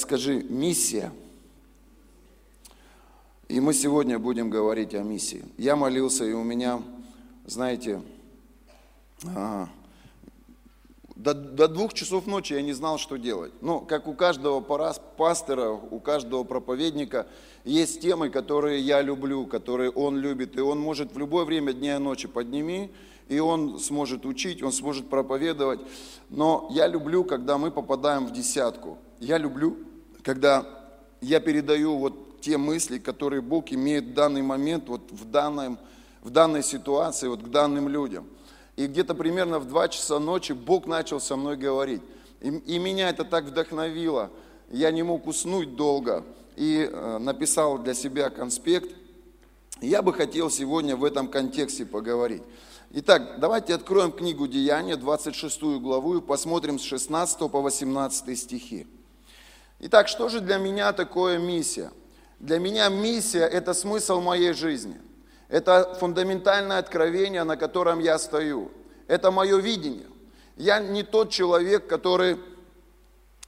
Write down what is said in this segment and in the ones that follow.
скажи, миссия. И мы сегодня будем говорить о миссии. Я молился, и у меня, знаете, а, до, до двух часов ночи я не знал, что делать. Но как у каждого пастора, у каждого проповедника есть темы, которые я люблю, которые он любит. И он может в любое время дня и ночи подними, и он сможет учить, он сможет проповедовать. Но я люблю, когда мы попадаем в десятку. Я люблю, когда я передаю вот те мысли, которые Бог имеет в данный момент, вот в, данном, в данной ситуации, вот к данным людям. И где-то примерно в 2 часа ночи Бог начал со мной говорить. И, и меня это так вдохновило. Я не мог уснуть долго. И э, написал для себя конспект. Я бы хотел сегодня в этом контексте поговорить. Итак, давайте откроем книгу Деяния, 26 главу, и посмотрим с 16 по 18 стихи. Итак, что же для меня такое миссия? Для меня миссия – это смысл моей жизни. Это фундаментальное откровение, на котором я стою. Это мое видение. Я не тот человек, который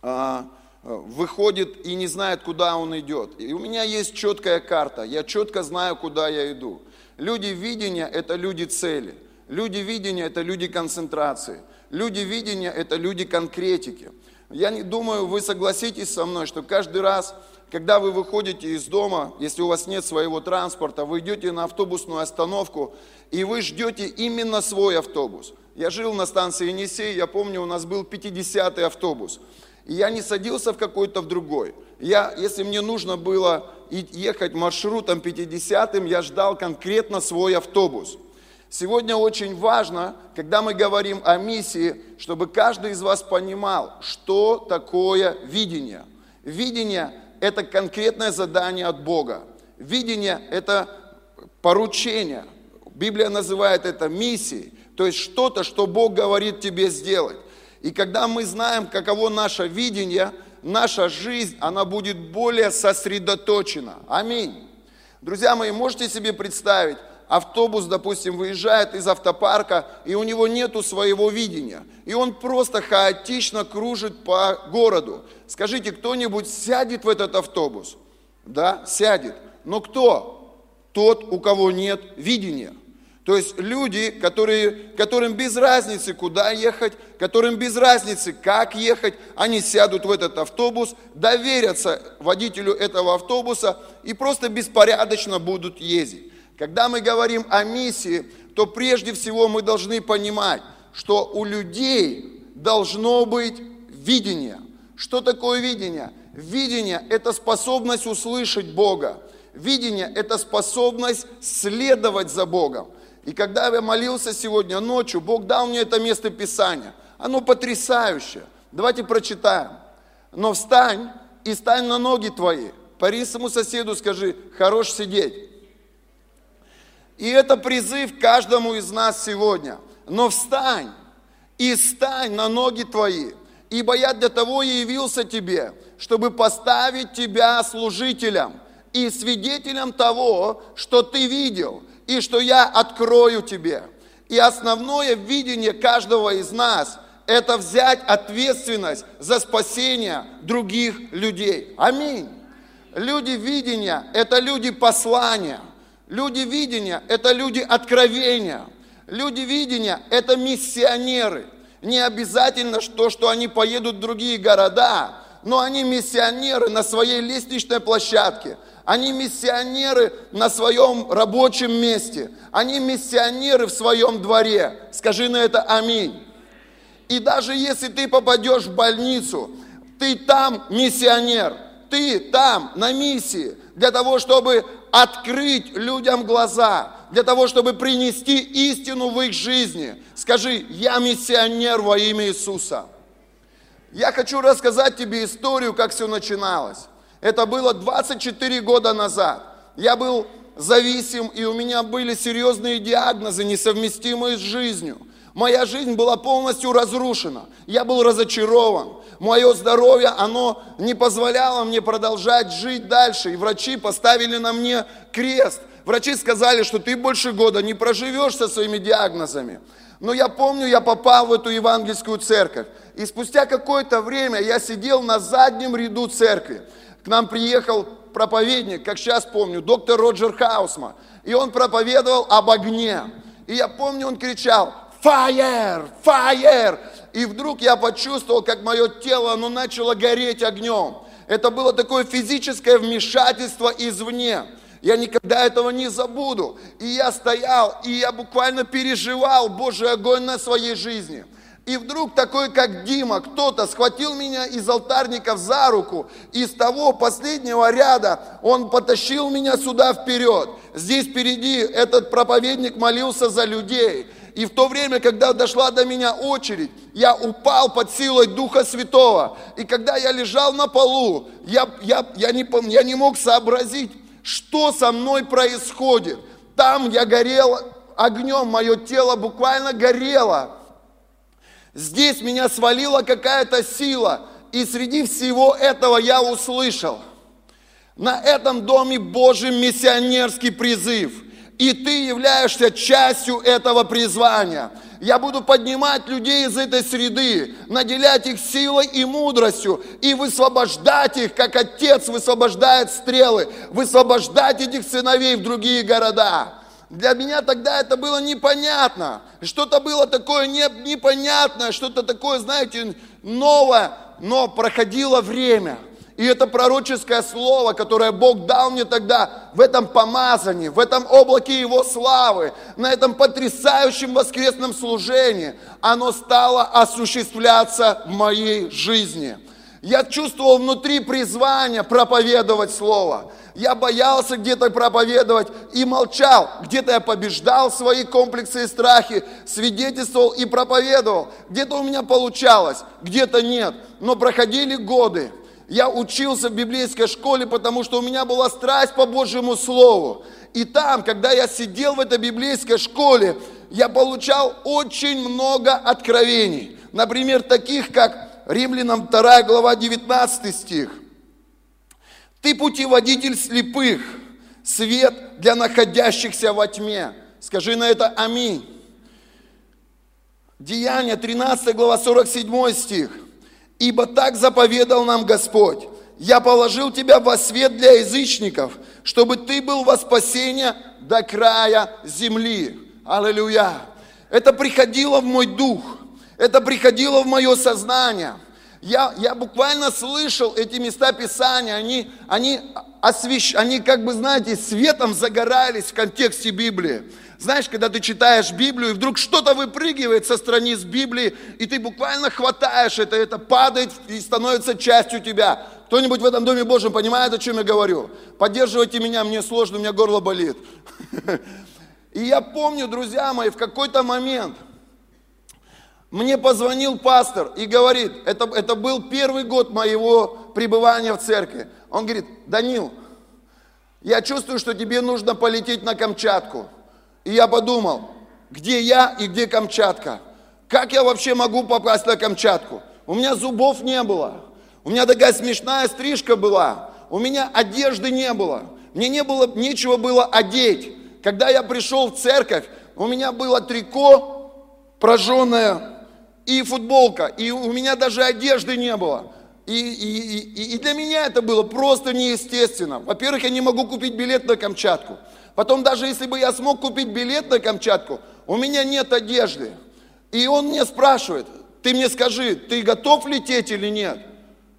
а, выходит и не знает, куда он идет. И у меня есть четкая карта. Я четко знаю, куда я иду. Люди видения – это люди цели – Люди видения – это люди концентрации. Люди видения – это люди конкретики. Я не думаю, вы согласитесь со мной, что каждый раз, когда вы выходите из дома, если у вас нет своего транспорта, вы идете на автобусную остановку, и вы ждете именно свой автобус. Я жил на станции Енисей, я помню, у нас был 50-й автобус. И я не садился в какой-то в другой. Я, если мне нужно было ехать маршрутом 50-м, я ждал конкретно свой автобус. Сегодня очень важно, когда мы говорим о миссии, чтобы каждый из вас понимал, что такое видение. Видение – это конкретное задание от Бога. Видение – это поручение. Библия называет это миссией, то есть что-то, что Бог говорит тебе сделать. И когда мы знаем, каково наше видение, наша жизнь, она будет более сосредоточена. Аминь. Друзья мои, можете себе представить, автобус, допустим, выезжает из автопарка, и у него нету своего видения. И он просто хаотично кружит по городу. Скажите, кто-нибудь сядет в этот автобус? Да, сядет. Но кто? Тот, у кого нет видения. То есть люди, которые, которым без разницы, куда ехать, которым без разницы, как ехать, они сядут в этот автобус, доверятся водителю этого автобуса и просто беспорядочно будут ездить. Когда мы говорим о миссии, то прежде всего мы должны понимать, что у людей должно быть видение. Что такое видение? Видение – это способность услышать Бога. Видение – это способность следовать за Богом. И когда я молился сегодня ночью, Бог дал мне это место Писания. Оно потрясающее. Давайте прочитаем. Но встань и стань на ноги твои. Пари своему соседу скажи, хорош сидеть. И это призыв каждому из нас сегодня. Но встань и стань на ноги твои, ибо я для того и явился тебе, чтобы поставить тебя служителем и свидетелем того, что ты видел, и что я открою тебе. И основное видение каждого из нас – это взять ответственность за спасение других людей. Аминь. Люди видения – это люди послания – Люди видения – это люди откровения. Люди видения – это миссионеры. Не обязательно то, что они поедут в другие города, но они миссионеры на своей лестничной площадке. Они миссионеры на своем рабочем месте. Они миссионеры в своем дворе. Скажи на это аминь. И даже если ты попадешь в больницу, ты там миссионер, ты там на миссии для того, чтобы открыть людям глаза, для того, чтобы принести истину в их жизни. Скажи, я миссионер во имя Иисуса. Я хочу рассказать тебе историю, как все начиналось. Это было 24 года назад. Я был зависим, и у меня были серьезные диагнозы, несовместимые с жизнью. Моя жизнь была полностью разрушена. Я был разочарован. Мое здоровье, оно не позволяло мне продолжать жить дальше. И врачи поставили на мне крест. Врачи сказали, что ты больше года не проживешь со своими диагнозами. Но я помню, я попал в эту евангельскую церковь. И спустя какое-то время я сидел на заднем ряду церкви. К нам приехал проповедник, как сейчас помню, доктор Роджер Хаусма. И он проповедовал об огне. И я помню, он кричал, fire, fire. И вдруг я почувствовал, как мое тело, оно начало гореть огнем. Это было такое физическое вмешательство извне. Я никогда этого не забуду. И я стоял, и я буквально переживал Божий огонь на своей жизни. И вдруг такой, как Дима, кто-то схватил меня из алтарников за руку, из того последнего ряда он потащил меня сюда вперед. Здесь впереди этот проповедник молился за людей. И в то время, когда дошла до меня очередь, я упал под силой Духа Святого. И когда я лежал на полу, я, я, я, не, я не мог сообразить, что со мной происходит. Там я горел огнем, мое тело буквально горело. Здесь меня свалила какая-то сила. И среди всего этого я услышал. На этом доме Божьим миссионерский призыв – и ты являешься частью этого призвания. Я буду поднимать людей из этой среды, наделять их силой и мудростью, и высвобождать их, как отец высвобождает стрелы, высвобождать этих сыновей в другие города. Для меня тогда это было непонятно. Что-то было такое непонятное, что-то такое, знаете, новое, но проходило время – и это пророческое слово, которое Бог дал мне тогда в этом помазании, в этом облаке Его славы, на этом потрясающем воскресном служении, оно стало осуществляться в моей жизни. Я чувствовал внутри призвание проповедовать Слово. Я боялся где-то проповедовать и молчал. Где-то я побеждал свои комплексы и страхи, свидетельствовал и проповедовал. Где-то у меня получалось, где-то нет. Но проходили годы, я учился в библейской школе, потому что у меня была страсть по Божьему Слову. И там, когда я сидел в этой библейской школе, я получал очень много откровений. Например, таких, как Римлянам 2 глава 19 стих. Ты путеводитель слепых, свет для находящихся во тьме. Скажи на это аминь. Деяние 13 глава 47 стих. Ибо так заповедал нам Господь. Я положил тебя во свет для язычников, чтобы ты был во спасение до края земли. Аллилуйя. Это приходило в мой дух. Это приходило в мое сознание. Я, я буквально слышал эти места Писания, они, они, освещ, они как бы, знаете, светом загорались в контексте Библии. Знаешь, когда ты читаешь Библию, и вдруг что-то выпрыгивает со страниц Библии, и ты буквально хватаешь это, это падает и становится частью тебя. Кто-нибудь в этом Доме Божьем понимает, о чем я говорю? Поддерживайте меня, мне сложно, у меня горло болит. И я помню, друзья мои, в какой-то момент мне позвонил пастор и говорит, это, это был первый год моего пребывания в церкви. Он говорит, Данил, я чувствую, что тебе нужно полететь на Камчатку. И я подумал, где я и где Камчатка? Как я вообще могу попасть на Камчатку? У меня зубов не было. У меня такая смешная стрижка была. У меня одежды не было. Мне не было, нечего было одеть. Когда я пришел в церковь, у меня было трико прожженное и футболка. И у меня даже одежды не было. И, и, и, и для меня это было просто неестественно. Во-первых, я не могу купить билет на Камчатку. Потом даже если бы я смог купить билет на Камчатку, у меня нет одежды. И он мне спрашивает, ты мне скажи, ты готов лететь или нет?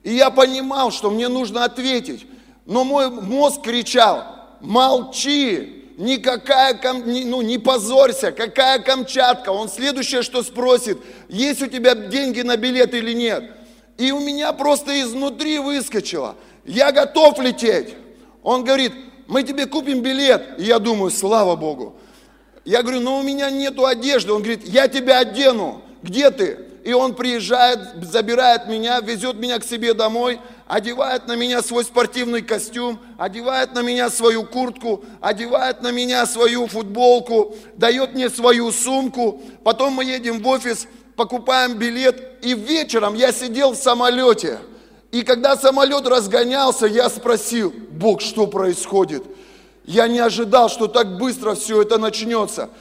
И я понимал, что мне нужно ответить. Но мой мозг кричал, молчи, никакая, ну не позорься, какая Камчатка. Он следующее, что спросит, есть у тебя деньги на билет или нет. И у меня просто изнутри выскочило, я готов лететь. Он говорит, мы тебе купим билет. И я думаю, слава Богу. Я говорю, но у меня нету одежды. Он говорит, я тебя одену. Где ты? И он приезжает, забирает меня, везет меня к себе домой, одевает на меня свой спортивный костюм, одевает на меня свою куртку, одевает на меня свою футболку, дает мне свою сумку. Потом мы едем в офис, покупаем билет, и вечером я сидел в самолете – и когда самолет разгонялся, я спросил, Бог, что происходит? Я не ожидал, что так быстро все это начнется.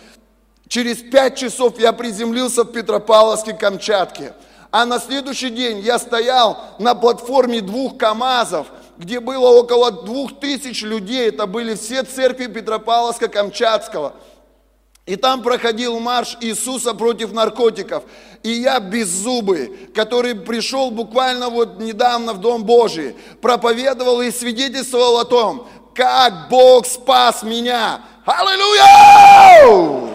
Через пять часов я приземлился в Петропавловске, Камчатке. А на следующий день я стоял на платформе двух КАМАЗов, где было около двух тысяч людей. Это были все церкви Петропавловска-Камчатского. И там проходил марш Иисуса против наркотиков. И я беззубый, который пришел буквально вот недавно в Дом Божий, проповедовал и свидетельствовал о том, как Бог спас меня. Аллилуйя!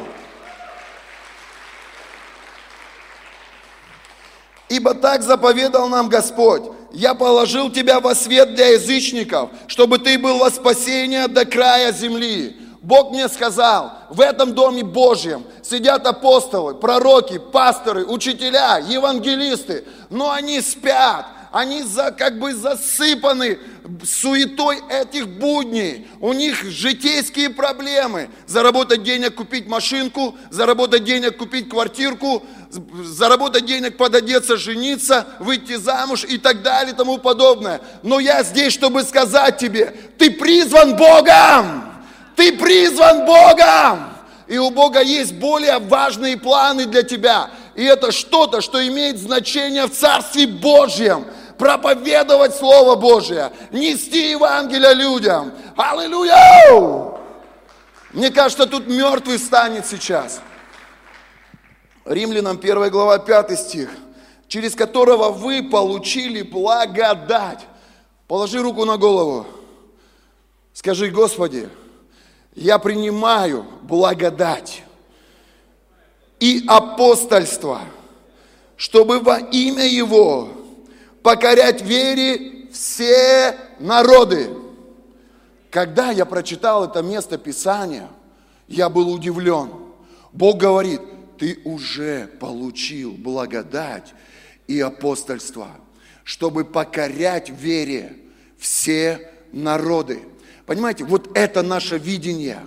Ибо так заповедал нам Господь. Я положил тебя во свет для язычников, чтобы ты был во спасение до края земли. Бог мне сказал, в этом доме Божьем сидят апостолы, пророки, пасторы, учителя, евангелисты, но они спят, они за, как бы засыпаны суетой этих будней. У них житейские проблемы. Заработать денег, купить машинку, заработать денег, купить квартирку, заработать денег, пододеться, жениться, выйти замуж и так далее и тому подобное. Но я здесь, чтобы сказать тебе, ты призван Богом! Ты призван Богом! И у Бога есть более важные планы для тебя. И это что-то, что имеет значение в Царстве Божьем проповедовать Слово Божие, нести Евангелие людям. Аллилуйя! Мне кажется, тут мертвый станет сейчас. Римлянам 1 глава 5 стих, через которого вы получили благодать. Положи руку на голову. Скажи, Господи, я принимаю благодать и апостольство, чтобы во имя Его покорять вере все народы. Когда я прочитал это место Писания, я был удивлен. Бог говорит, ты уже получил благодать и апостольство, чтобы покорять вере все народы. Понимаете, вот это наше видение,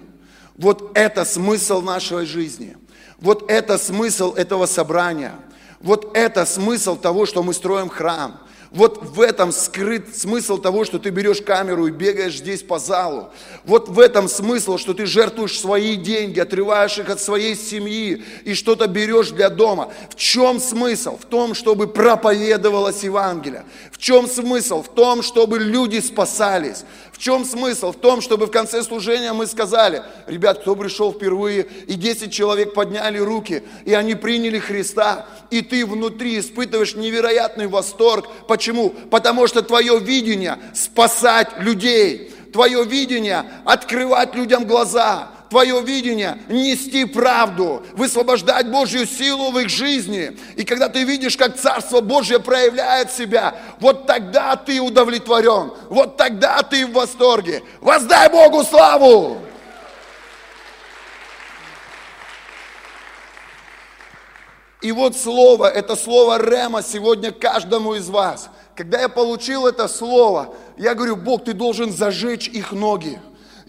вот это смысл нашей жизни, вот это смысл этого собрания, вот это смысл того, что мы строим храм – вот в этом скрыт смысл того, что ты берешь камеру и бегаешь здесь по залу. Вот в этом смысл, что ты жертвуешь свои деньги, отрываешь их от своей семьи и что-то берешь для дома. В чем смысл? В том, чтобы проповедовалось Евангелие. В чем смысл? В том, чтобы люди спасались. В чем смысл? В том, чтобы в конце служения мы сказали, ребят, кто пришел впервые, и 10 человек подняли руки, и они приняли Христа, и ты внутри испытываешь невероятный восторг, Почему? Потому что твое видение спасать людей, твое видение открывать людям глаза, твое видение нести правду, высвобождать Божью силу в их жизни. И когда ты видишь, как Царство Божье проявляет себя, вот тогда ты удовлетворен, вот тогда ты в восторге. Воздай Богу славу! И вот слово, это слово Рема сегодня каждому из вас. Когда я получил это слово, я говорю, Бог, ты должен зажечь их ноги.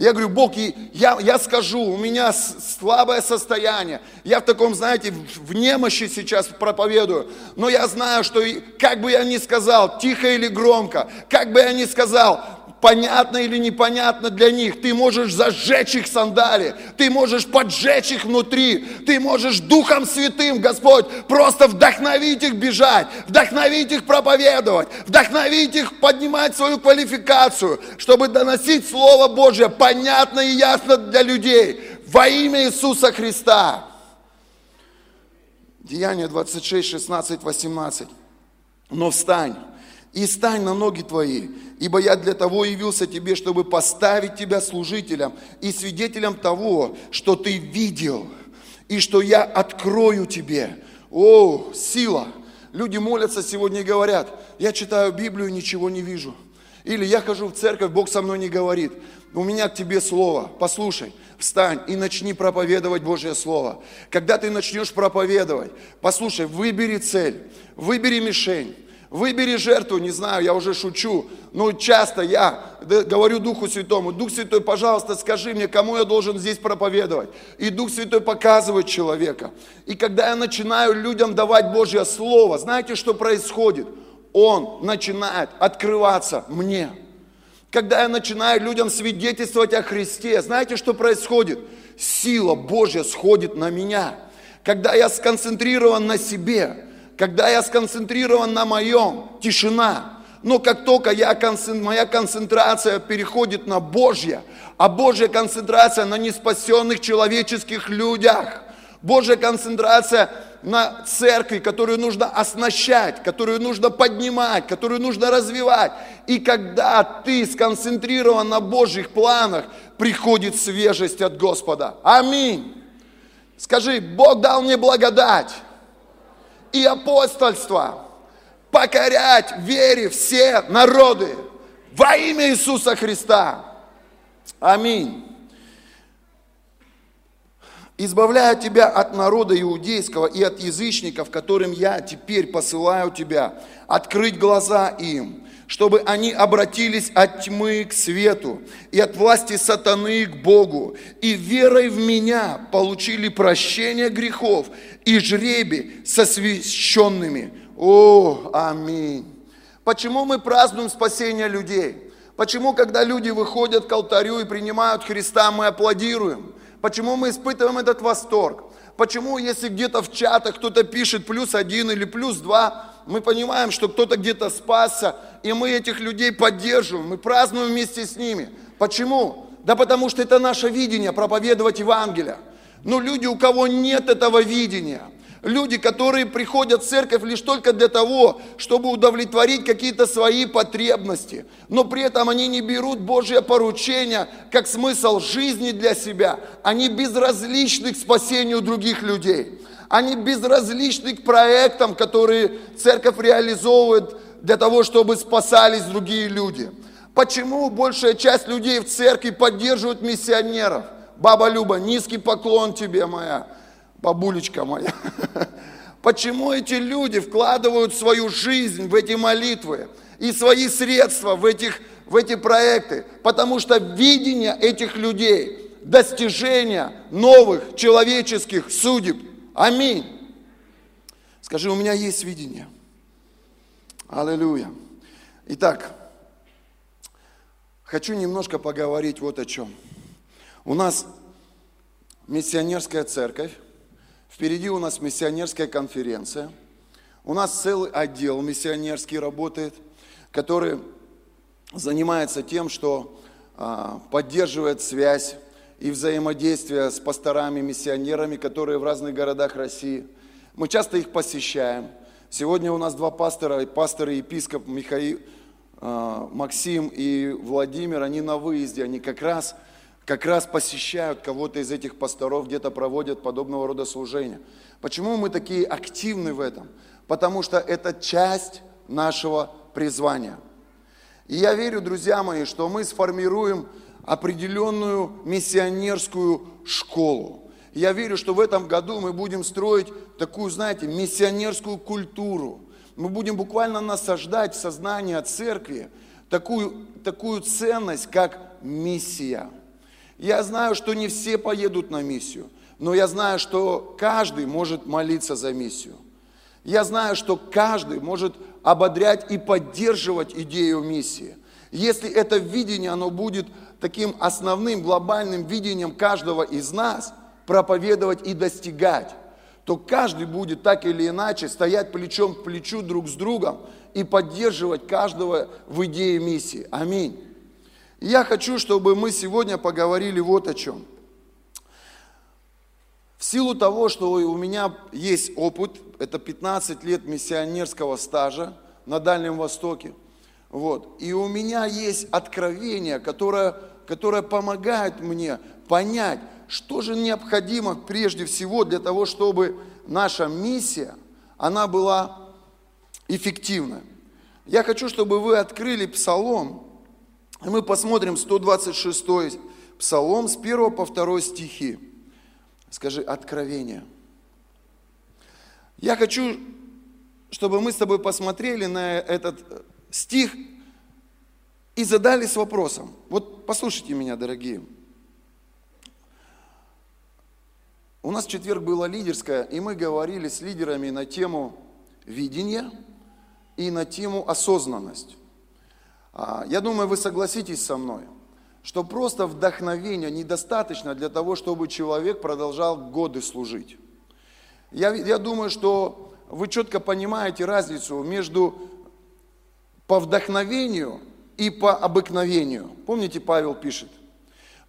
Я говорю, Бог, я, я скажу, у меня слабое состояние. Я в таком, знаете, в немощи сейчас проповедую. Но я знаю, что как бы я ни сказал, тихо или громко, как бы я ни сказал, понятно или непонятно для них. Ты можешь зажечь их сандали, ты можешь поджечь их внутри, ты можешь Духом Святым, Господь, просто вдохновить их бежать, вдохновить их проповедовать, вдохновить их поднимать свою квалификацию, чтобы доносить Слово Божье понятно и ясно для людей во имя Иисуса Христа. Деяние 26, 16, 18. Но встань и стань на ноги твои, ибо я для того явился тебе, чтобы поставить тебя служителем и свидетелем того, что ты видел, и что я открою тебе. О, сила! Люди молятся сегодня и говорят, я читаю Библию, ничего не вижу. Или я хожу в церковь, Бог со мной не говорит. У меня к тебе слово. Послушай, встань и начни проповедовать Божье Слово. Когда ты начнешь проповедовать, послушай, выбери цель, выбери мишень. Выбери жертву, не знаю, я уже шучу, но часто я говорю Духу Святому, Дух Святой, пожалуйста, скажи мне, кому я должен здесь проповедовать. И Дух Святой показывает человека. И когда я начинаю людям давать Божье Слово, знаете, что происходит? Он начинает открываться мне. Когда я начинаю людям свидетельствовать о Христе, знаете, что происходит? Сила Божья сходит на меня. Когда я сконцентрирован на себе, Когда я сконцентрирован на моем, тишина. Но как только я, моя концентрация переходит на Божье, а Божья концентрация на неспасенных человеческих людях, Божья концентрация на церкви, которую нужно оснащать, которую нужно поднимать, которую нужно развивать. И когда ты сконцентрирован на Божьих планах, приходит свежесть от Господа. Аминь. Скажи, Бог дал мне благодать и апостольство покорять вере все народы во имя Иисуса Христа. Аминь избавляя тебя от народа иудейского и от язычников, которым я теперь посылаю тебя, открыть глаза им, чтобы они обратились от тьмы к свету и от власти сатаны к Богу, и верой в меня получили прощение грехов и жребий со священными. О, аминь. Почему мы празднуем спасение людей? Почему, когда люди выходят к алтарю и принимают Христа, мы аплодируем? Почему мы испытываем этот восторг? Почему, если где-то в чатах кто-то пишет плюс один или плюс два, мы понимаем, что кто-то где-то спасся, и мы этих людей поддерживаем, мы празднуем вместе с ними. Почему? Да потому что это наше видение, проповедовать Евангелие. Но люди, у кого нет этого видения, люди, которые приходят в церковь лишь только для того, чтобы удовлетворить какие-то свои потребности, но при этом они не берут Божье поручение как смысл жизни для себя, они безразличны к спасению других людей, они безразличны к проектам, которые церковь реализовывает для того, чтобы спасались другие люди. Почему большая часть людей в церкви поддерживают миссионеров? Баба Люба, низкий поклон тебе моя бабулечка моя. Почему эти люди вкладывают свою жизнь в эти молитвы и свои средства в, этих, в эти проекты? Потому что видение этих людей, достижение новых человеческих судеб. Аминь. Скажи, у меня есть видение. Аллилуйя. Итак, хочу немножко поговорить вот о чем. У нас миссионерская церковь, Впереди у нас миссионерская конференция. У нас целый отдел миссионерский работает, который занимается тем, что а, поддерживает связь и взаимодействие с пасторами-миссионерами, которые в разных городах России. Мы часто их посещаем. Сегодня у нас два пастора, пастор и епископ Михаил, а, Максим и Владимир, они на выезде, они как раз как раз посещают кого-то из этих пасторов, где-то проводят подобного рода служения. Почему мы такие активны в этом? Потому что это часть нашего призвания. И я верю, друзья мои, что мы сформируем определенную миссионерскую школу. Я верю, что в этом году мы будем строить такую, знаете, миссионерскую культуру. Мы будем буквально насаждать в сознание церкви такую, такую ценность, как миссия – я знаю, что не все поедут на миссию, но я знаю, что каждый может молиться за миссию. Я знаю, что каждый может ободрять и поддерживать идею миссии. Если это видение, оно будет таким основным глобальным видением каждого из нас, проповедовать и достигать, то каждый будет так или иначе стоять плечом к плечу друг с другом и поддерживать каждого в идее миссии. Аминь я хочу, чтобы мы сегодня поговорили вот о чем. В силу того, что у меня есть опыт, это 15 лет миссионерского стажа на Дальнем Востоке, вот, и у меня есть откровение, которое, которое помогает мне понять, что же необходимо прежде всего для того, чтобы наша миссия, она была эффективна. Я хочу, чтобы вы открыли Псалом и мы посмотрим 126 Псалом с 1 по 2 стихи. Скажи, откровение. Я хочу, чтобы мы с тобой посмотрели на этот стих и задались вопросом. Вот послушайте меня, дорогие. У нас четверг была лидерская, и мы говорили с лидерами на тему видения и на тему осознанность. А, я думаю, вы согласитесь со мной, что просто вдохновения недостаточно для того, чтобы человек продолжал годы служить. Я, я думаю, что вы четко понимаете разницу между по вдохновению и по обыкновению. Помните, Павел пишет,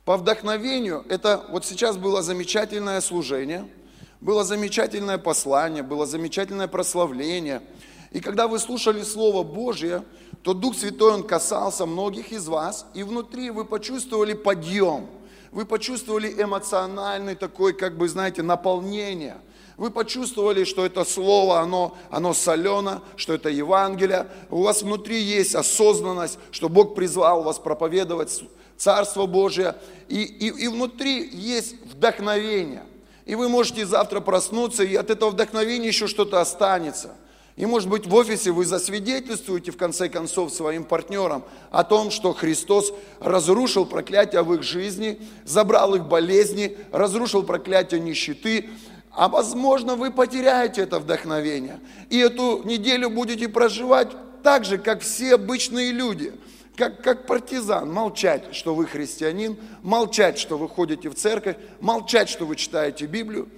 по вдохновению, это вот сейчас было замечательное служение, было замечательное послание, было замечательное прославление. И когда вы слушали Слово Божье, то Дух Святой, Он касался многих из вас, и внутри вы почувствовали подъем, вы почувствовали эмоциональный такой, как бы, знаете, наполнение – вы почувствовали, что это слово, оно, оно солено, что это Евангелие. У вас внутри есть осознанность, что Бог призвал вас проповедовать Царство Божие. И, и, и внутри есть вдохновение. И вы можете завтра проснуться, и от этого вдохновения еще что-то останется. И может быть в офисе вы засвидетельствуете в конце концов своим партнерам о том, что Христос разрушил проклятие в их жизни, забрал их болезни, разрушил проклятие нищеты, а возможно, вы потеряете это вдохновение. И эту неделю будете проживать так же, как все обычные люди. Как, как партизан, молчать, что вы христианин, молчать, что вы ходите в церковь, молчать, что вы читаете Библию.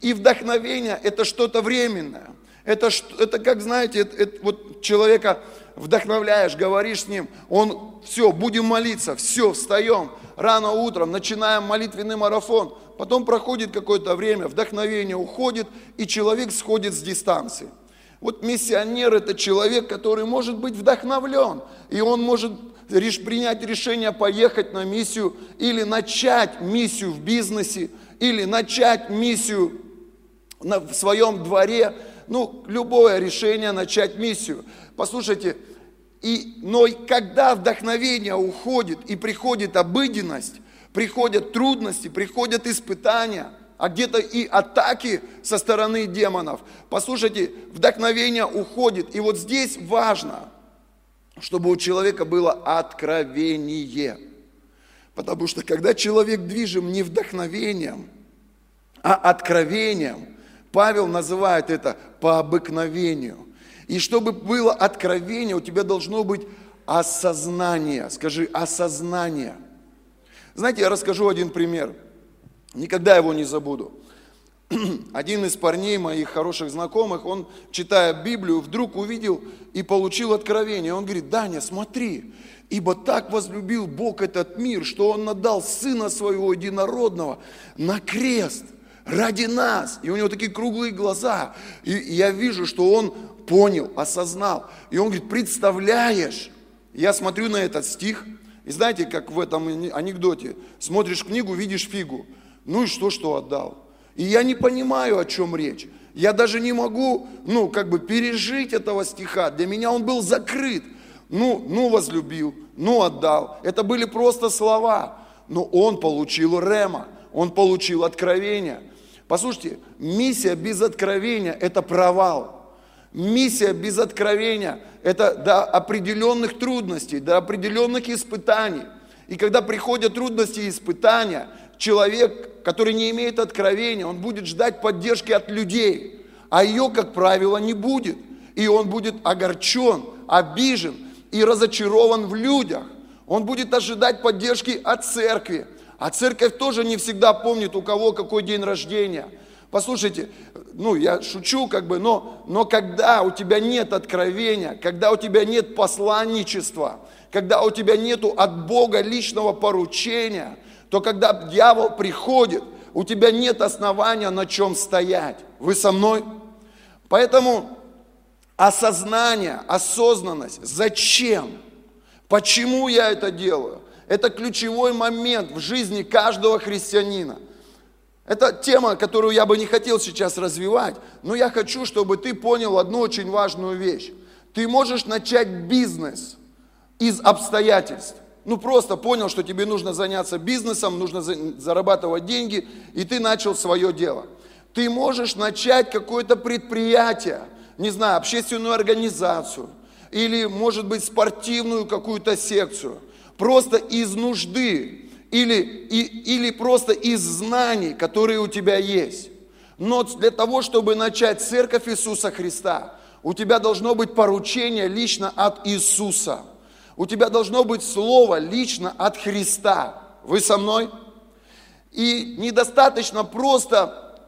И вдохновение – это что-то временное. Это, это как, знаете, это, это, вот человека вдохновляешь, говоришь с ним, он, все, будем молиться, все, встаем, рано утром, начинаем молитвенный марафон. Потом проходит какое-то время, вдохновение уходит, и человек сходит с дистанции. Вот миссионер – это человек, который может быть вдохновлен, и он может принять решение поехать на миссию или начать миссию в бизнесе, или начать миссию в своем дворе, ну, любое решение начать миссию. Послушайте, и, но когда вдохновение уходит и приходит обыденность, приходят трудности, приходят испытания, а где-то и атаки со стороны демонов. Послушайте, вдохновение уходит. И вот здесь важно, чтобы у человека было откровение. Потому что когда человек движим не вдохновением, а откровением, Павел называет это по обыкновению. И чтобы было откровение, у тебя должно быть осознание. Скажи, осознание – знаете, я расскажу один пример. Никогда его не забуду. Один из парней моих хороших знакомых, он, читая Библию, вдруг увидел и получил откровение. Он говорит, Даня, смотри, ибо так возлюбил Бог этот мир, что Он надал Сына Своего Единородного на крест ради нас. И у него такие круглые глаза. И я вижу, что он понял, осознал. И он говорит, представляешь, я смотрю на этот стих – и знаете, как в этом анекдоте, смотришь книгу, видишь фигу. Ну и что, что отдал? И я не понимаю, о чем речь. Я даже не могу, ну, как бы пережить этого стиха. Для меня он был закрыт. Ну, ну, возлюбил, ну, отдал. Это были просто слова. Но он получил рема, он получил откровение. Послушайте, миссия без откровения – это провал. Миссия без откровения – это до определенных трудностей, до определенных испытаний. И когда приходят трудности и испытания, человек, который не имеет откровения, он будет ждать поддержки от людей, а ее, как правило, не будет. И он будет огорчен, обижен и разочарован в людях. Он будет ожидать поддержки от церкви. А церковь тоже не всегда помнит, у кого какой день рождения – Послушайте, ну я шучу как бы, но, но когда у тебя нет откровения, когда у тебя нет посланничества, когда у тебя нету от Бога личного поручения, то когда дьявол приходит, у тебя нет основания на чем стоять. Вы со мной? Поэтому осознание, осознанность, зачем, почему я это делаю, это ключевой момент в жизни каждого христианина – это тема, которую я бы не хотел сейчас развивать, но я хочу, чтобы ты понял одну очень важную вещь. Ты можешь начать бизнес из обстоятельств. Ну просто понял, что тебе нужно заняться бизнесом, нужно зарабатывать деньги, и ты начал свое дело. Ты можешь начать какое-то предприятие, не знаю, общественную организацию, или, может быть, спортивную какую-то секцию, просто из нужды, или, и, или просто из знаний, которые у тебя есть. Но для того, чтобы начать церковь Иисуса Христа, у тебя должно быть поручение лично от Иисуса. У тебя должно быть слово лично от Христа. Вы со мной? И недостаточно просто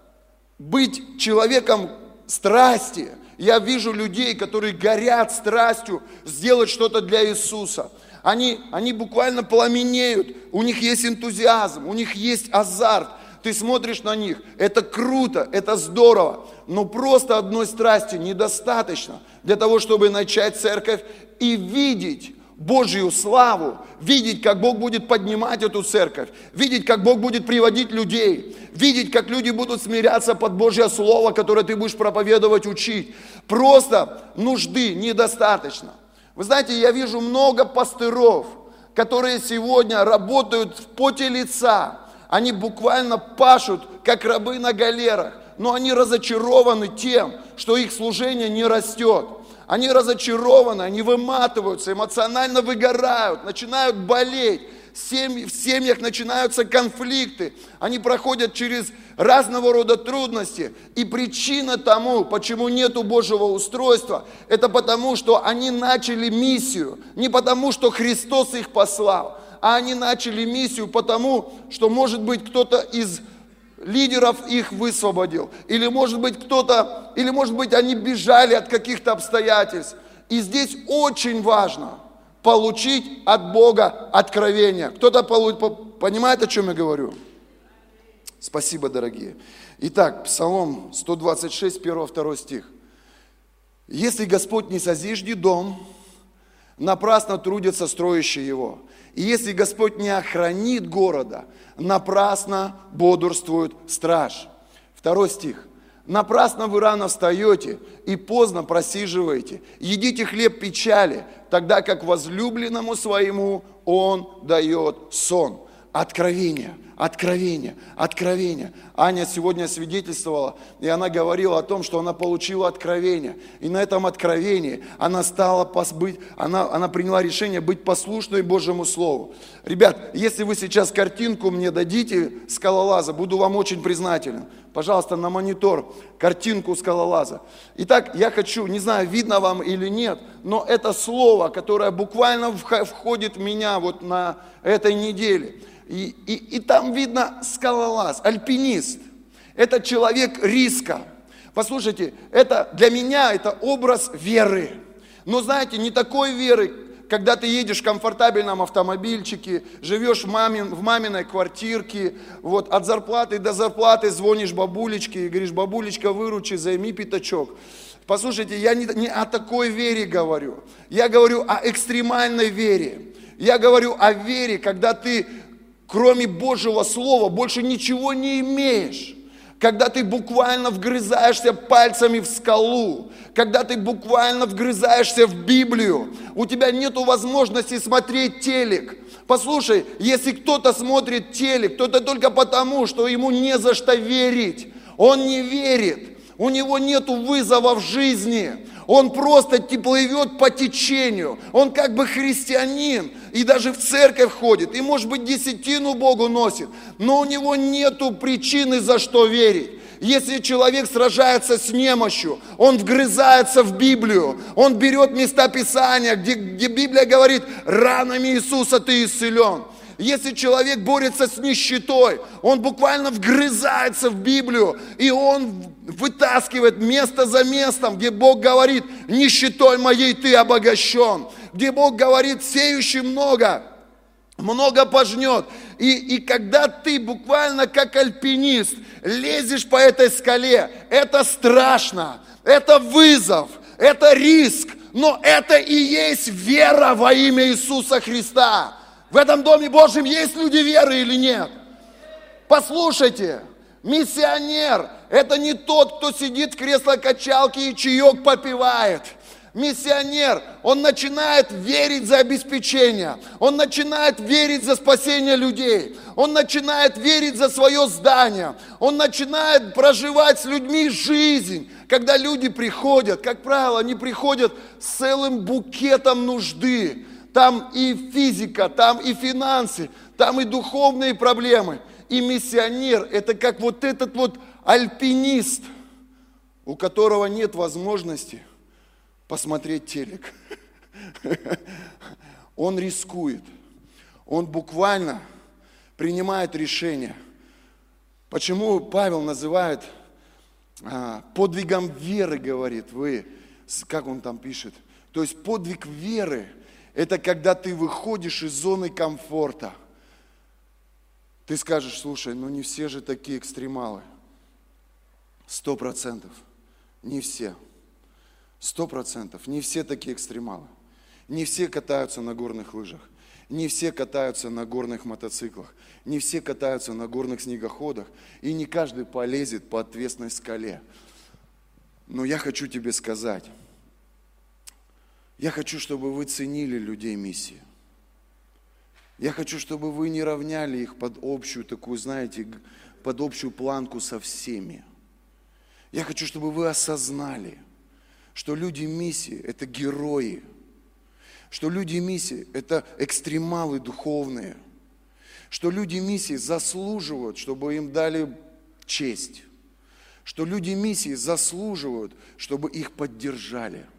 быть человеком страсти Я вижу людей, которые горят страстью сделать что-то для Иисуса. Они, они буквально пламенеют, у них есть энтузиазм, у них есть азарт. Ты смотришь на них, это круто, это здорово, но просто одной страсти недостаточно для того, чтобы начать церковь и видеть Божью славу, видеть, как Бог будет поднимать эту церковь, видеть, как Бог будет приводить людей, видеть, как люди будут смиряться под Божье Слово, которое ты будешь проповедовать, учить. Просто нужды недостаточно. Вы знаете, я вижу много пастыров, которые сегодня работают в поте лица. Они буквально пашут, как рабы на галерах, но они разочарованы тем, что их служение не растет они разочарованы, они выматываются, эмоционально выгорают, начинают болеть. В семьях начинаются конфликты, они проходят через разного рода трудности. И причина тому, почему нету Божьего устройства, это потому, что они начали миссию. Не потому, что Христос их послал, а они начали миссию потому, что, может быть, кто-то из лидеров их высвободил. Или может быть кто-то, или может быть они бежали от каких-то обстоятельств. И здесь очень важно получить от Бога откровение. Кто-то понимает, о чем я говорю? Спасибо, дорогие. Итак, Псалом 126, 1-2 стих. «Если Господь не созижди дом, напрасно трудятся строящие его. И если Господь не охранит города, напрасно бодрствует страж. Второй стих. Напрасно вы рано встаете и поздно просиживаете. Едите хлеб печали, тогда как возлюбленному своему он дает сон. Откровение, откровение, откровение. Аня сегодня свидетельствовала, и она говорила о том, что она получила откровение. И на этом откровении она стала быть, она, она приняла решение быть послушной Божьему Слову. Ребят, если вы сейчас картинку мне дадите скалолаза, буду вам очень признателен. Пожалуйста, на монитор картинку скалолаза. Итак, я хочу, не знаю, видно вам или нет, но это слово, которое буквально входит в меня вот на этой неделе – и, и, и там видно скалолаз, альпинист. Это человек риска. Послушайте, это для меня это образ веры. Но знаете, не такой веры, когда ты едешь в комфортабельном автомобильчике, живешь в, мамин, в маминой квартирке, вот от зарплаты до зарплаты звонишь бабулечке и говоришь, бабулечка, выручи, займи пятачок. Послушайте, я не, не о такой вере говорю. Я говорю о экстремальной вере. Я говорю о вере, когда ты кроме Божьего Слова, больше ничего не имеешь. Когда ты буквально вгрызаешься пальцами в скалу, когда ты буквально вгрызаешься в Библию, у тебя нет возможности смотреть телек. Послушай, если кто-то смотрит телек, то это только потому, что ему не за что верить. Он не верит, у него нет вызова в жизни. Он просто плывет по течению. Он как бы христианин и даже в церковь ходит. И может быть десятину Богу носит. Но у него нету причины за что верить. Если человек сражается с немощью, он вгрызается в Библию, он берет места Писания, где, где Библия говорит, ранами Иисуса ты исцелен. Если человек борется с нищетой, он буквально вгрызается в Библию, и он вытаскивает место за местом, где Бог говорит, нищетой моей ты обогащен, где Бог говорит, сеющий много, много пожнет. И, и когда ты буквально как альпинист лезешь по этой скале, это страшно, это вызов, это риск, но это и есть вера во имя Иисуса Христа. В этом Доме Божьем есть люди веры или нет? Послушайте, миссионер – это не тот, кто сидит в кресло-качалке и чаек попивает. Миссионер, он начинает верить за обеспечение, он начинает верить за спасение людей, он начинает верить за свое здание, он начинает проживать с людьми жизнь. Когда люди приходят, как правило, они приходят с целым букетом нужды, там и физика, там и финансы, там и духовные проблемы. И миссионер – это как вот этот вот альпинист, у которого нет возможности посмотреть телек. Он рискует. Он буквально принимает решение. Почему Павел называет а, подвигом веры, говорит, вы, как он там пишет, то есть подвиг веры – это когда ты выходишь из зоны комфорта. Ты скажешь, слушай, ну не все же такие экстремалы. Сто процентов. Не все. Сто процентов. Не все такие экстремалы. Не все катаются на горных лыжах. Не все катаются на горных мотоциклах. Не все катаются на горных снегоходах. И не каждый полезет по ответственной скале. Но я хочу тебе сказать, я хочу, чтобы вы ценили людей миссии. Я хочу, чтобы вы не равняли их под общую такую, знаете, под общую планку со всеми. Я хочу, чтобы вы осознали, что люди миссии – это герои, что люди миссии – это экстремалы духовные, что люди миссии заслуживают, чтобы им дали честь, что люди миссии заслуживают, чтобы их поддержали –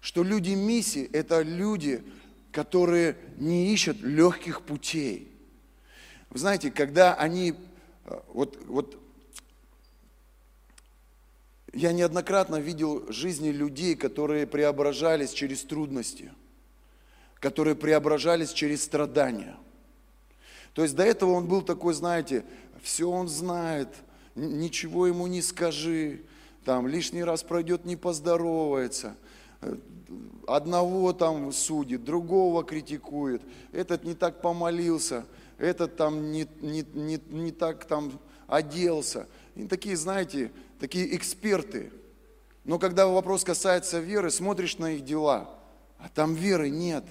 что люди миссии – это люди, которые не ищут легких путей. Вы знаете, когда они, э, вот, вот я неоднократно видел жизни людей, которые преображались через трудности, которые преображались через страдания. То есть до этого он был такой, знаете, все он знает, ничего ему не скажи, там лишний раз пройдет, не поздоровается – одного там судит, другого критикует, этот не так помолился, этот там не, не, не, не так там оделся. И такие, знаете, такие эксперты. Но когда вопрос касается веры, смотришь на их дела, а там веры нет.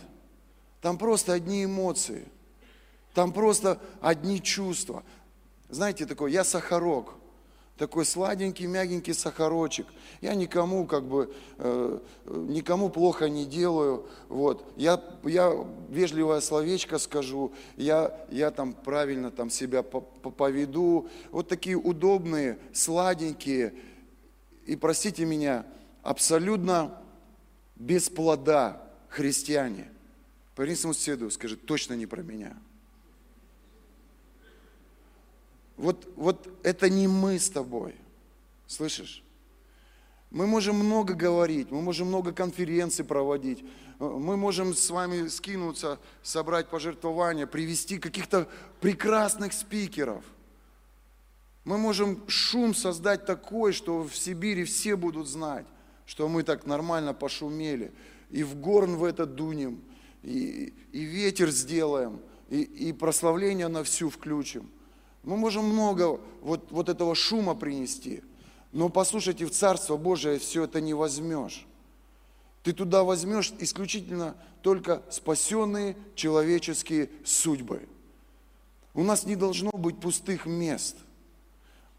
Там просто одни эмоции. Там просто одни чувства. Знаете, такое, я сахарок такой сладенький, мягенький сахарочек. Я никому как бы, э, никому плохо не делаю. Вот. Я, я вежливое словечко скажу, я, я там правильно там себя поведу. Вот такие удобные, сладенькие и, простите меня, абсолютно без плода христиане. Повернись соседу, скажи, точно не про меня. Вот, вот это не мы с тобой. Слышишь? Мы можем много говорить, мы можем много конференций проводить, мы можем с вами скинуться, собрать пожертвования, привести каких-то прекрасных спикеров. Мы можем шум создать такой, что в Сибири все будут знать, что мы так нормально пошумели. И в горн в это дунем, и, и ветер сделаем, и, и прославление на всю включим – мы можем много вот, вот этого шума принести, но послушайте, в Царство Божие все это не возьмешь. Ты туда возьмешь исключительно только спасенные человеческие судьбы. У нас не должно быть пустых мест.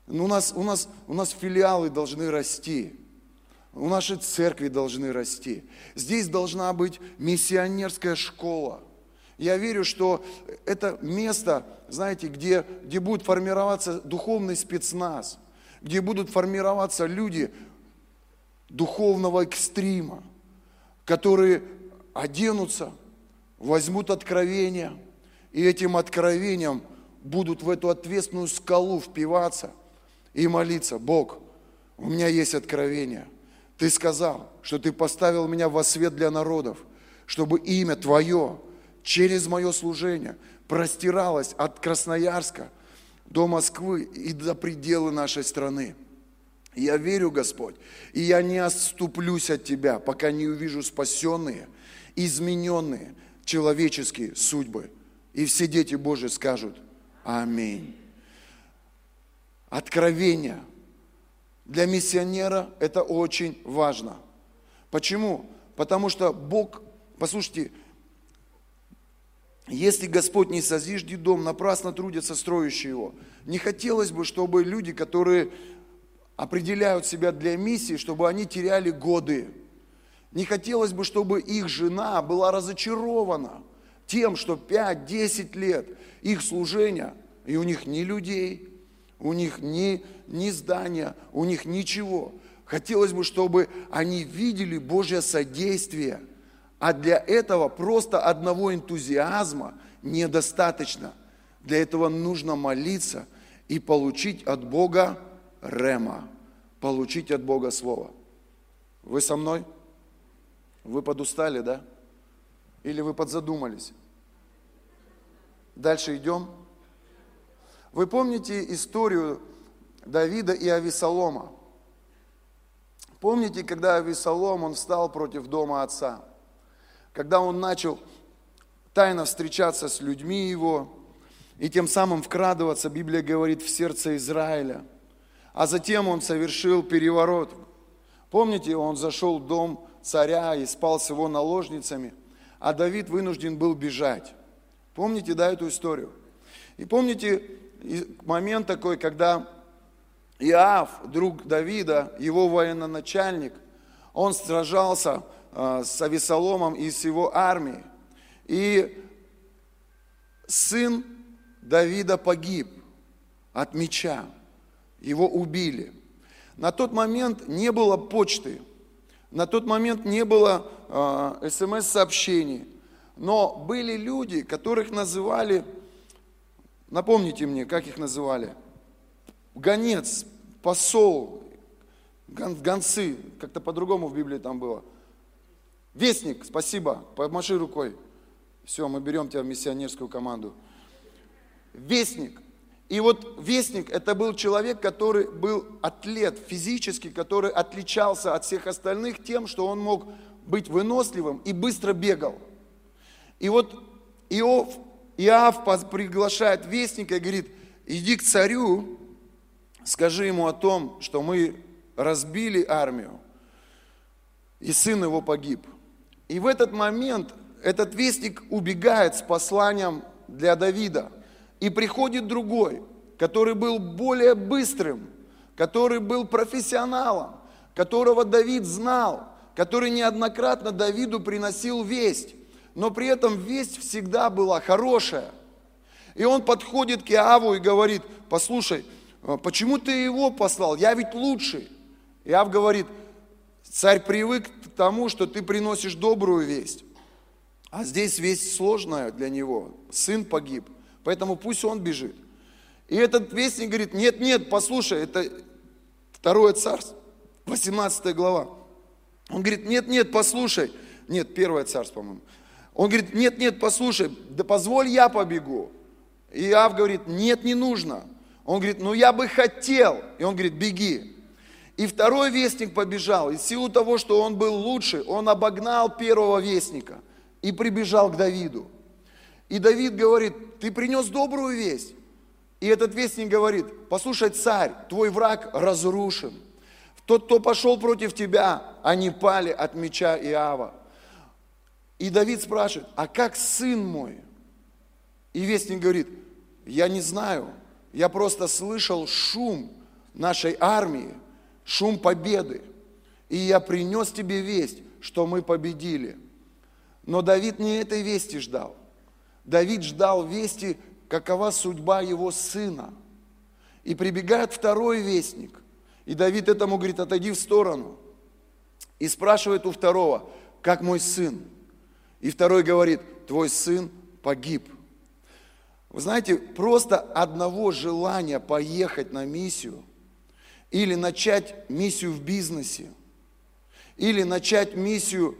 У нас, у нас, у нас филиалы должны расти. У нашей церкви должны расти. Здесь должна быть миссионерская школа – я верю, что это место, знаете, где, где будет формироваться духовный спецназ, где будут формироваться люди духовного экстрима, которые оденутся, возьмут откровение, и этим откровением будут в эту ответственную скалу впиваться и молиться. Бог, у меня есть откровение. Ты сказал, что ты поставил меня во свет для народов, чтобы имя Твое через мое служение простиралась от Красноярска до Москвы и до пределы нашей страны. Я верю, Господь, и я не отступлюсь от Тебя, пока не увижу спасенные, измененные человеческие судьбы. И все дети Божьи скажут Аминь. Откровение. Для миссионера это очень важно. Почему? Потому что Бог, послушайте, если Господь не созиждет дом, напрасно трудятся строящие его. Не хотелось бы, чтобы люди, которые определяют себя для миссии, чтобы они теряли годы. Не хотелось бы, чтобы их жена была разочарована тем, что 5-10 лет их служения, и у них ни людей, у них ни, ни здания, у них ничего. Хотелось бы, чтобы они видели Божье содействие – а для этого просто одного энтузиазма недостаточно. Для этого нужно молиться и получить от Бога рема, получить от Бога Слово. Вы со мной? Вы подустали, да? Или вы подзадумались? Дальше идем. Вы помните историю Давида и Ависалома? Помните, когда Ависалом, он встал против дома отца? Когда он начал тайно встречаться с людьми его, и тем самым вкрадываться, Библия говорит, в сердце Израиля. А затем он совершил переворот. Помните, он зашел в дом царя и спал с его наложницами, а Давид вынужден был бежать. Помните, да, эту историю? И помните момент такой, когда Иав, друг Давида, его военачальник, он сражался с Авесоломом и с его армией. И сын Давида погиб от меча, его убили. На тот момент не было почты, на тот момент не было э, смс-сообщений, но были люди, которых называли, напомните мне, как их называли, гонец, посол, гон, гонцы, как-то по-другому в Библии там было. Вестник, спасибо, помаши рукой. Все, мы берем тебя в миссионерскую команду. Вестник. И вот вестник, это был человек, который был атлет физически, который отличался от всех остальных тем, что он мог быть выносливым и быстро бегал. И вот Иов, Иав приглашает вестника и говорит, иди к царю, скажи ему о том, что мы разбили армию, и сын его погиб. И в этот момент этот вестник убегает с посланием для Давида – и приходит другой, который был более быстрым, который был профессионалом, которого Давид знал, который неоднократно Давиду приносил весть, но при этом весть всегда была хорошая. И он подходит к Иаву и говорит, послушай, а почему ты его послал? Я ведь лучший. Иав говорит, царь привык к тому, что ты приносишь добрую весть. А здесь весть сложная для него. Сын погиб. Поэтому пусть он бежит. И этот вестник говорит, нет, нет, послушай, это второе царство, 18 глава. Он говорит, нет, нет, послушай. Нет, первое царство, по-моему. Он говорит, нет, нет, послушай, да позволь я побегу. И Иав говорит, нет, не нужно. Он говорит, ну я бы хотел. И он говорит, беги. И второй вестник побежал. И в силу того, что он был лучше, он обогнал первого вестника и прибежал к Давиду. И Давид говорит, ты принес добрую весть. И этот вестник говорит, послушай, царь, твой враг разрушен. Тот, кто пошел против тебя, они пали от меча Иава. И Давид спрашивает, а как сын мой? И вестник говорит, я не знаю, я просто слышал шум нашей армии, шум победы. И я принес тебе весть, что мы победили. Но Давид не этой вести ждал. Давид ждал вести, какова судьба его сына. И прибегает второй вестник. И Давид этому говорит, отойди в сторону. И спрашивает у второго, как мой сын? И второй говорит, твой сын погиб. Вы знаете, просто одного желания поехать на миссию или начать миссию в бизнесе, или начать миссию,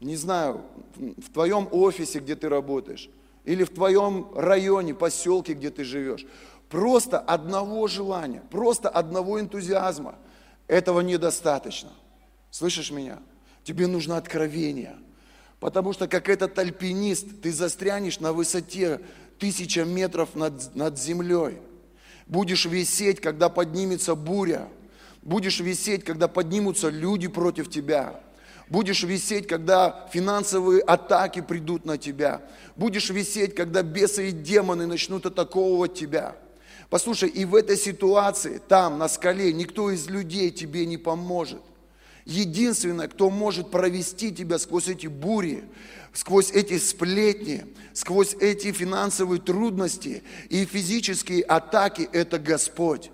не знаю, в твоем офисе, где ты работаешь, или в твоем районе, поселке, где ты живешь. Просто одного желания, просто одного энтузиазма. Этого недостаточно. Слышишь меня? Тебе нужно откровение. Потому что как этот альпинист, ты застрянешь на высоте тысяча метров над, над землей. Будешь висеть, когда поднимется буря. Будешь висеть, когда поднимутся люди против тебя. Будешь висеть, когда финансовые атаки придут на тебя. Будешь висеть, когда бесы и демоны начнут атаковывать тебя. Послушай, и в этой ситуации, там, на скале, никто из людей тебе не поможет. Единственное, кто может провести тебя сквозь эти бури, сквозь эти сплетни, сквозь эти финансовые трудности и физические атаки, это Господь.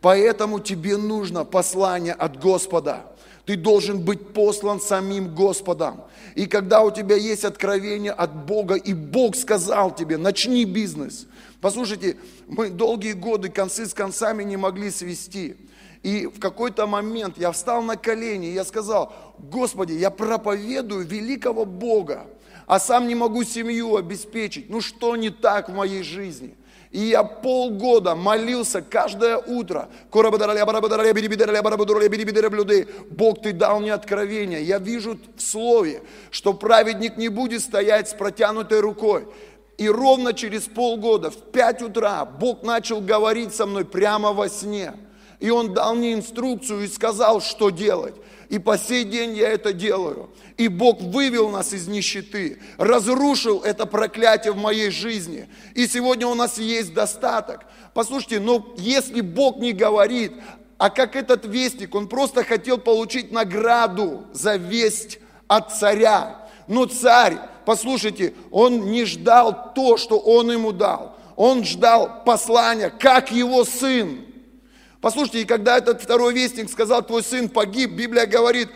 Поэтому тебе нужно послание от Господа. Ты должен быть послан самим Господом. И когда у тебя есть откровение от Бога, и Бог сказал тебе, начни бизнес. Послушайте, мы долгие годы концы с концами не могли свести. И в какой-то момент я встал на колени, и я сказал, Господи, я проповедую великого Бога, а сам не могу семью обеспечить. Ну что не так в моей жизни? И я полгода молился каждое утро. Бог, ты дал мне откровение. Я вижу в слове, что праведник не будет стоять с протянутой рукой. И ровно через полгода, в 5 утра, Бог начал говорить со мной прямо во сне. И Он дал мне инструкцию и сказал, что делать. И по сей день я это делаю. И Бог вывел нас из нищеты, разрушил это проклятие в моей жизни. И сегодня у нас есть достаток. Послушайте, но если Бог не говорит, а как этот вестник, он просто хотел получить награду за весть от царя. Но царь, послушайте, он не ждал то, что он ему дал. Он ждал послания, как его сын. Послушайте, и когда этот второй вестник сказал, твой сын погиб, Библия говорит,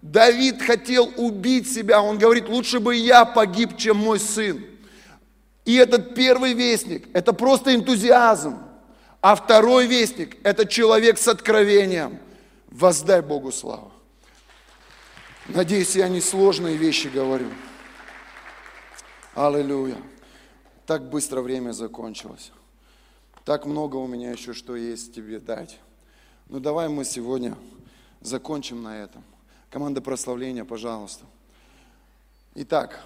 Давид хотел убить себя. Он говорит, лучше бы я погиб, чем мой сын. И этот первый вестник, это просто энтузиазм. А второй вестник, это человек с откровением. Воздай Богу славу. Надеюсь, я не сложные вещи говорю. Аллилуйя. Так быстро время закончилось. Так много у меня еще что есть тебе дать. Ну давай мы сегодня закончим на этом. Команда прославления, пожалуйста. Итак,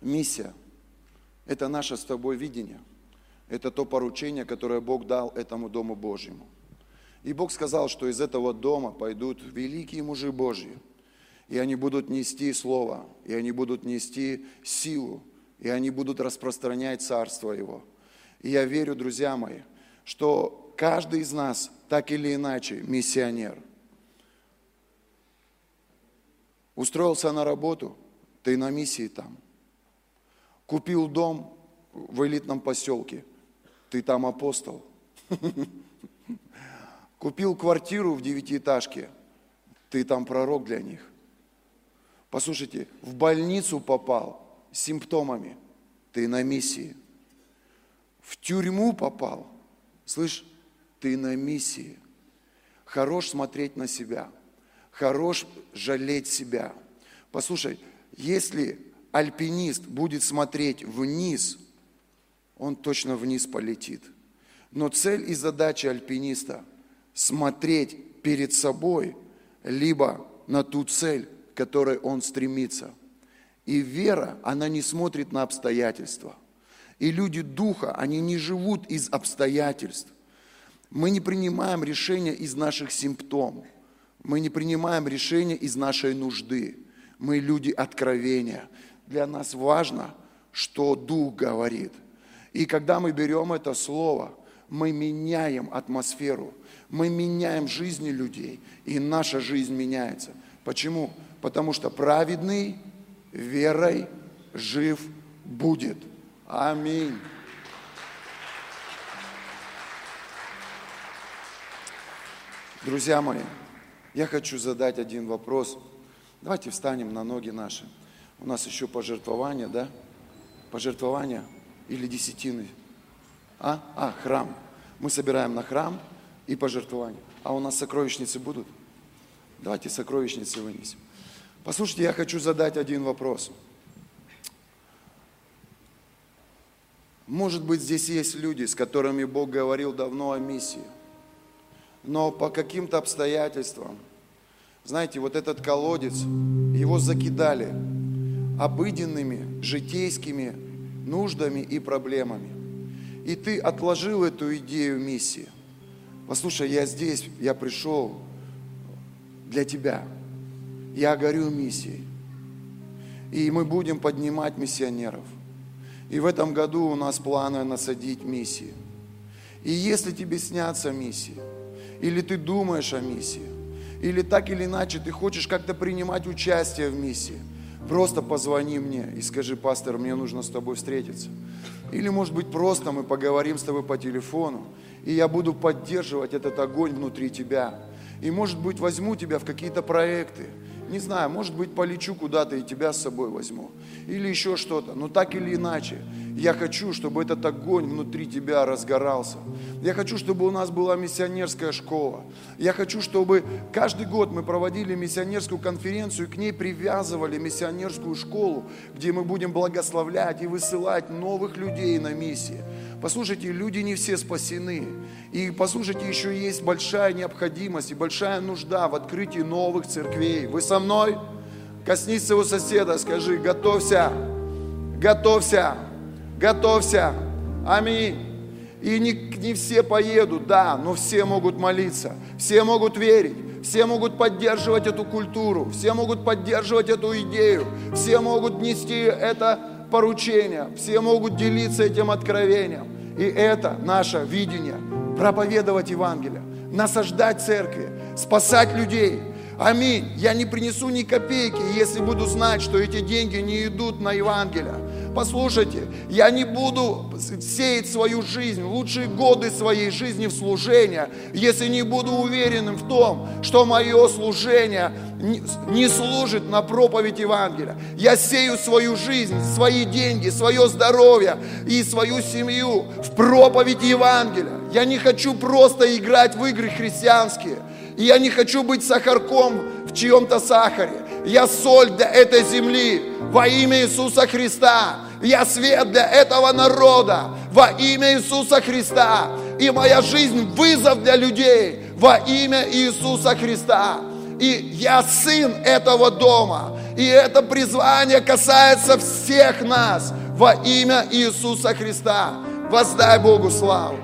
миссия – это наше с тобой видение. Это то поручение, которое Бог дал этому Дому Божьему. И Бог сказал, что из этого дома пойдут великие мужи Божьи. И они будут нести Слово, и они будут нести силу, и они будут распространять Царство Его. И я верю, друзья мои, что каждый из нас так или иначе миссионер – Устроился на работу, ты на миссии там. Купил дом в элитном поселке, ты там апостол. Купил квартиру в девятиэтажке, ты там пророк для них. Послушайте, в больницу попал с симптомами, ты на миссии. В тюрьму попал, слышь, ты на миссии. Хорош смотреть на себя – хорош жалеть себя. Послушай, если альпинист будет смотреть вниз, он точно вниз полетит. Но цель и задача альпиниста – смотреть перед собой, либо на ту цель, к которой он стремится. И вера, она не смотрит на обстоятельства. И люди духа, они не живут из обстоятельств. Мы не принимаем решения из наших симптомов. Мы не принимаем решения из нашей нужды. Мы люди откровения. Для нас важно, что Дух говорит. И когда мы берем это слово, мы меняем атмосферу, мы меняем жизни людей, и наша жизнь меняется. Почему? Потому что праведный верой жив будет. Аминь. Друзья мои, я хочу задать один вопрос. Давайте встанем на ноги наши. У нас еще пожертвования, да? Пожертвования или десятины? А? А, храм. Мы собираем на храм и пожертвования. А у нас сокровищницы будут? Давайте сокровищницы вынесем. Послушайте, я хочу задать один вопрос. Может быть, здесь есть люди, с которыми Бог говорил давно о миссии – но по каким-то обстоятельствам, знаете, вот этот колодец, его закидали обыденными, житейскими нуждами и проблемами. И ты отложил эту идею миссии. Послушай, я здесь, я пришел для тебя. Я горю миссией. И мы будем поднимать миссионеров. И в этом году у нас планы насадить миссии. И если тебе снятся миссии, или ты думаешь о миссии, или так или иначе ты хочешь как-то принимать участие в миссии, просто позвони мне и скажи, пастор, мне нужно с тобой встретиться. Или, может быть, просто мы поговорим с тобой по телефону, и я буду поддерживать этот огонь внутри тебя. И, может быть, возьму тебя в какие-то проекты, не знаю, может быть, полечу куда-то и тебя с собой возьму. Или еще что-то. Но так или иначе, я хочу, чтобы этот огонь внутри тебя разгорался. Я хочу, чтобы у нас была миссионерская школа. Я хочу, чтобы каждый год мы проводили миссионерскую конференцию и к ней привязывали миссионерскую школу, где мы будем благословлять и высылать новых людей на миссии. Послушайте, люди не все спасены. И послушайте, еще есть большая необходимость и большая нужда в открытии новых церквей. Вы со мной? Коснись своего соседа, скажи, готовься, готовься, готовься. Аминь. И не, не все поедут, да, но все могут молиться, все могут верить, все могут поддерживать эту культуру, все могут поддерживать эту идею, все могут нести это поручение, все могут делиться этим откровением. И это наше видение – проповедовать Евангелие, насаждать церкви, спасать людей. Аминь. Я не принесу ни копейки, если буду знать, что эти деньги не идут на Евангелие. Послушайте, я не буду сеять свою жизнь, лучшие годы своей жизни в служение, если не буду уверенным в том, что мое служение не служит на проповедь Евангелия. Я сею свою жизнь, свои деньги, свое здоровье и свою семью в проповедь Евангелия. Я не хочу просто играть в игры христианские. И я не хочу быть сахарком в чьем-то сахаре. Я соль для этой земли во имя Иисуса Христа. Я свет для этого народа во имя Иисуса Христа. И моя жизнь вызов для людей во имя Иисуса Христа. И я сын этого дома. И это призвание касается всех нас во имя Иисуса Христа. Воздай Богу славу.